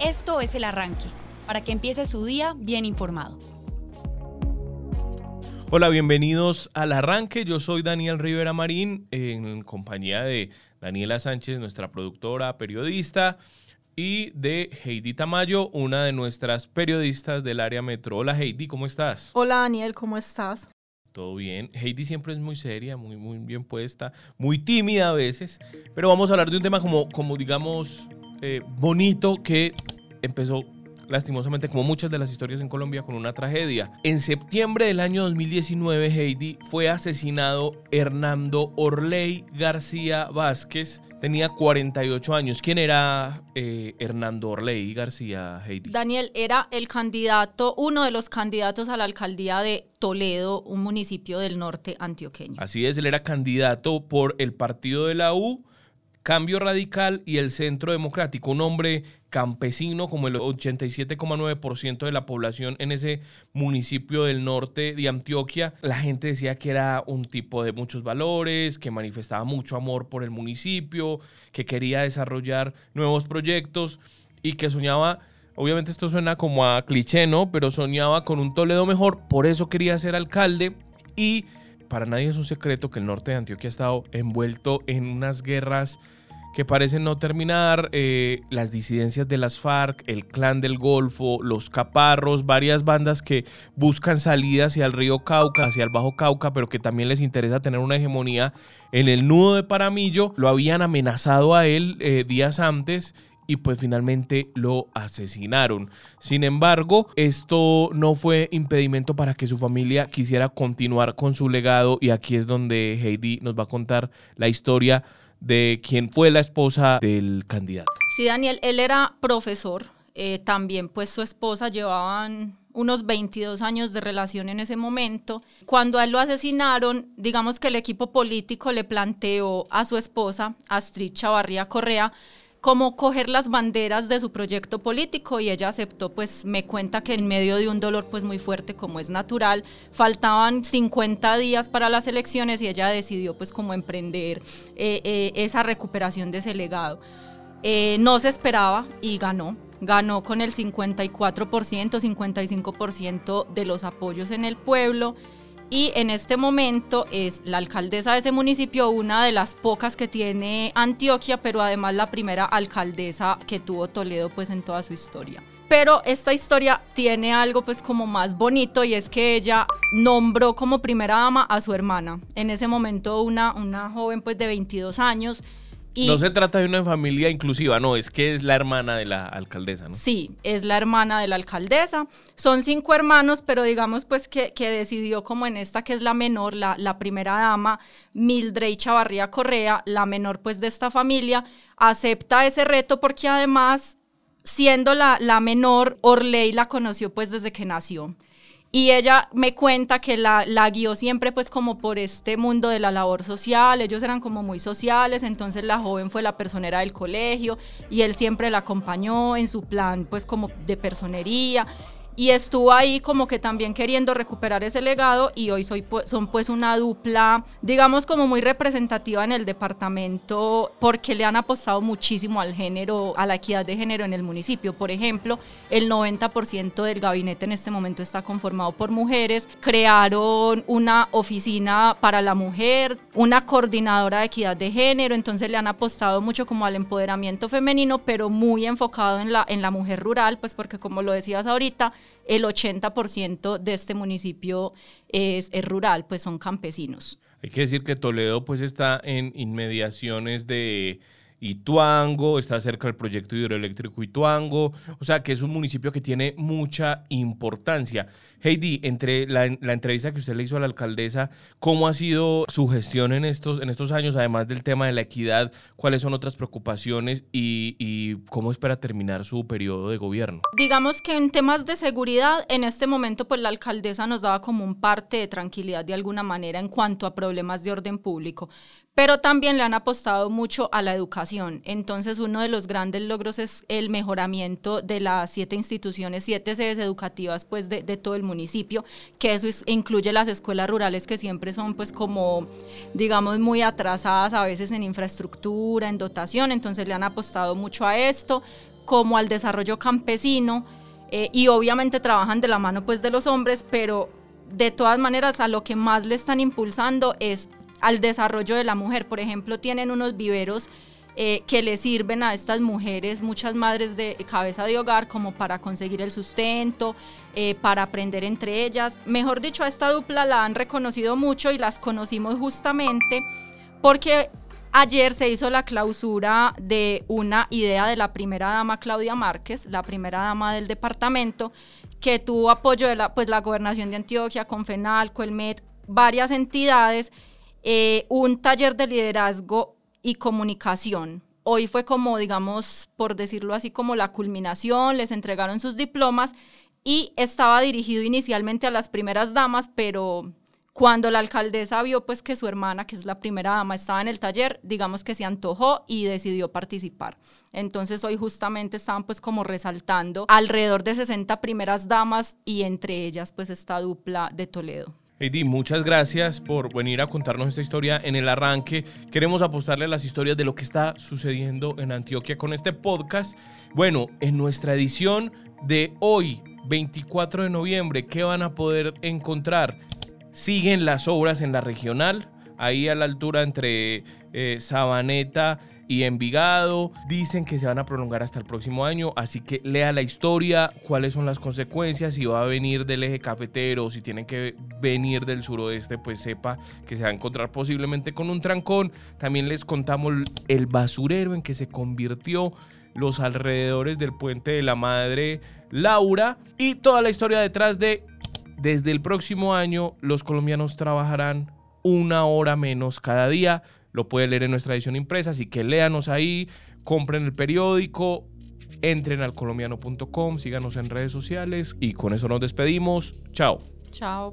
Esto es el arranque, para que empiece su día bien informado. Hola, bienvenidos al arranque. Yo soy Daniel Rivera Marín, en compañía de Daniela Sánchez, nuestra productora, periodista, y de Heidi Tamayo, una de nuestras periodistas del área metro. Hola Heidi, ¿cómo estás? Hola Daniel, ¿cómo estás? Todo bien. Heidi siempre es muy seria, muy, muy bien puesta, muy tímida a veces, pero vamos a hablar de un tema como, como digamos, eh, bonito que empezó lastimosamente como muchas de las historias en Colombia con una tragedia. En septiembre del año 2019, Heidi fue asesinado Hernando Orley García Vázquez. Tenía 48 años. ¿Quién era eh, Hernando Orley García Heidi? Daniel era el candidato, uno de los candidatos a la alcaldía de Toledo, un municipio del norte antioqueño. Así es, él era candidato por el partido de la U Cambio Radical y el Centro Democrático, un hombre campesino como el 87,9% de la población en ese municipio del norte de Antioquia. La gente decía que era un tipo de muchos valores, que manifestaba mucho amor por el municipio, que quería desarrollar nuevos proyectos y que soñaba, obviamente esto suena como a cliché, ¿no? Pero soñaba con un Toledo mejor, por eso quería ser alcalde y para nadie es un secreto que el norte de Antioquia ha estado envuelto en unas guerras que parecen no terminar, eh, las disidencias de las FARC, el clan del Golfo, los caparros, varias bandas que buscan salida hacia el río Cauca, hacia el Bajo Cauca, pero que también les interesa tener una hegemonía en el nudo de Paramillo, lo habían amenazado a él eh, días antes y pues finalmente lo asesinaron. Sin embargo, esto no fue impedimento para que su familia quisiera continuar con su legado y aquí es donde Heidi nos va a contar la historia de quién fue la esposa del candidato. Sí, Daniel, él era profesor, eh, también pues su esposa llevaban unos 22 años de relación en ese momento. Cuando a él lo asesinaron, digamos que el equipo político le planteó a su esposa, Astrid Chavarría Correa, como coger las banderas de su proyecto político y ella aceptó, pues me cuenta que en medio de un dolor pues muy fuerte como es natural, faltaban 50 días para las elecciones y ella decidió pues como emprender eh, eh, esa recuperación de ese legado. Eh, no se esperaba y ganó, ganó con el 54%, 55% de los apoyos en el pueblo y en este momento es la alcaldesa de ese municipio, una de las pocas que tiene Antioquia, pero además la primera alcaldesa que tuvo Toledo pues en toda su historia. Pero esta historia tiene algo pues como más bonito y es que ella nombró como primera dama a su hermana. En ese momento una, una joven pues de 22 años no se trata de una familia inclusiva, no, es que es la hermana de la alcaldesa, ¿no? Sí, es la hermana de la alcaldesa. Son cinco hermanos, pero digamos pues que, decidió como en esta que es la menor, la, la primera dama, Mildred Chavarría Correa, la menor pues de esta familia, acepta ese reto porque además, siendo la, la menor, Orley la conoció pues desde que nació. Y ella me cuenta que la, la, guió siempre pues como por este mundo de la labor social, ellos eran como muy sociales, entonces la joven fue la personera del colegio y él siempre la acompañó en su plan pues como de personería y estuvo ahí como que también queriendo recuperar ese legado y hoy soy, son pues una dupla, digamos como muy representativa en el departamento porque le han apostado muchísimo al género, a la equidad de género en el municipio. Por ejemplo, el 90% del gabinete en este momento está conformado por mujeres, crearon una oficina para la mujer, una coordinadora de equidad de género, entonces le han apostado mucho como al empoderamiento femenino, pero muy enfocado en la, en la mujer rural, pues porque como lo decías ahorita, el 80% de este municipio es, rural, pues son campesinos. Hay que decir que Toledo pues está en inmediaciones de Ituango, está cerca del proyecto hidroeléctrico Ituango, o sea que es un municipio que tiene mucha importancia. Heidi, entre la, entrevista que usted le hizo a la alcaldesa, ¿cómo ha sido su gestión en estos, en estos años, además del tema de la equidad? ¿Cuáles son otras preocupaciones y, y cómo espera terminar su periodo de gobierno? Digamos que en temas de seguridad, en este momento, pues la alcaldesa nos daba como un parte de tranquilidad de alguna manera en cuanto a problemas de orden público pero también le han apostado mucho a la educación. Entonces, uno de los grandes logros es el mejoramiento de las siete instituciones, siete sedes educativas pues, de, todo el municipio, que eso incluye las escuelas rurales que siempre son pues como, digamos, muy atrasadas a veces en infraestructura, en dotación, entonces le han apostado mucho a esto, como al desarrollo campesino, eh, y obviamente trabajan de la mano pues de los hombres, pero de todas maneras a lo que más le están impulsando es al desarrollo de la mujer. Por ejemplo, tienen unos viveros eh, que le sirven a estas mujeres, muchas madres de cabeza de hogar, como para conseguir el sustento, eh, para aprender entre ellas. Mejor dicho, a esta dupla la han reconocido mucho y las conocimos justamente porque ayer se hizo la clausura de una idea de la primera dama Claudia Márquez, la primera dama del departamento, que tuvo apoyo de la, pues, la gobernación de Antioquia, Confenal, Colmet, varias entidades eh, un taller de liderazgo y comunicación. Hoy fue como, digamos, por decirlo así, como la culminación, les entregaron sus diplomas y estaba dirigido inicialmente a las primeras damas, pero cuando la alcaldesa vio pues que su hermana, que es la primera dama, estaba en el taller, digamos que se antojó y decidió participar. Entonces hoy justamente estaban pues como resaltando alrededor de 60 primeras damas y entre ellas pues esta dupla de Toledo. Heidi, muchas gracias por venir a contarnos esta historia en el arranque. Queremos apostarle las historias de lo que está sucediendo en Antioquia con este podcast. Bueno, en nuestra edición de hoy, 24 de noviembre, ¿qué van a poder encontrar? Siguen las obras en la regional, ahí a la altura entre eh, Sabaneta y Envigado. Dicen que se van a prolongar hasta el próximo año, así que lea la historia, cuáles son las consecuencias, si va a venir del eje cafetero, si tienen que venir del suroeste, pues sepa que se va a encontrar posiblemente con un trancón. También les contamos el basurero en que se convirtió los alrededores del puente de la madre Laura y toda la historia detrás de desde el próximo año los colombianos trabajarán una hora menos cada día lo puede leer en nuestra edición impresa, así que léanos ahí, compren el periódico, entren al colombiano.com, síganos en redes sociales y con eso nos despedimos. Chao. Chao.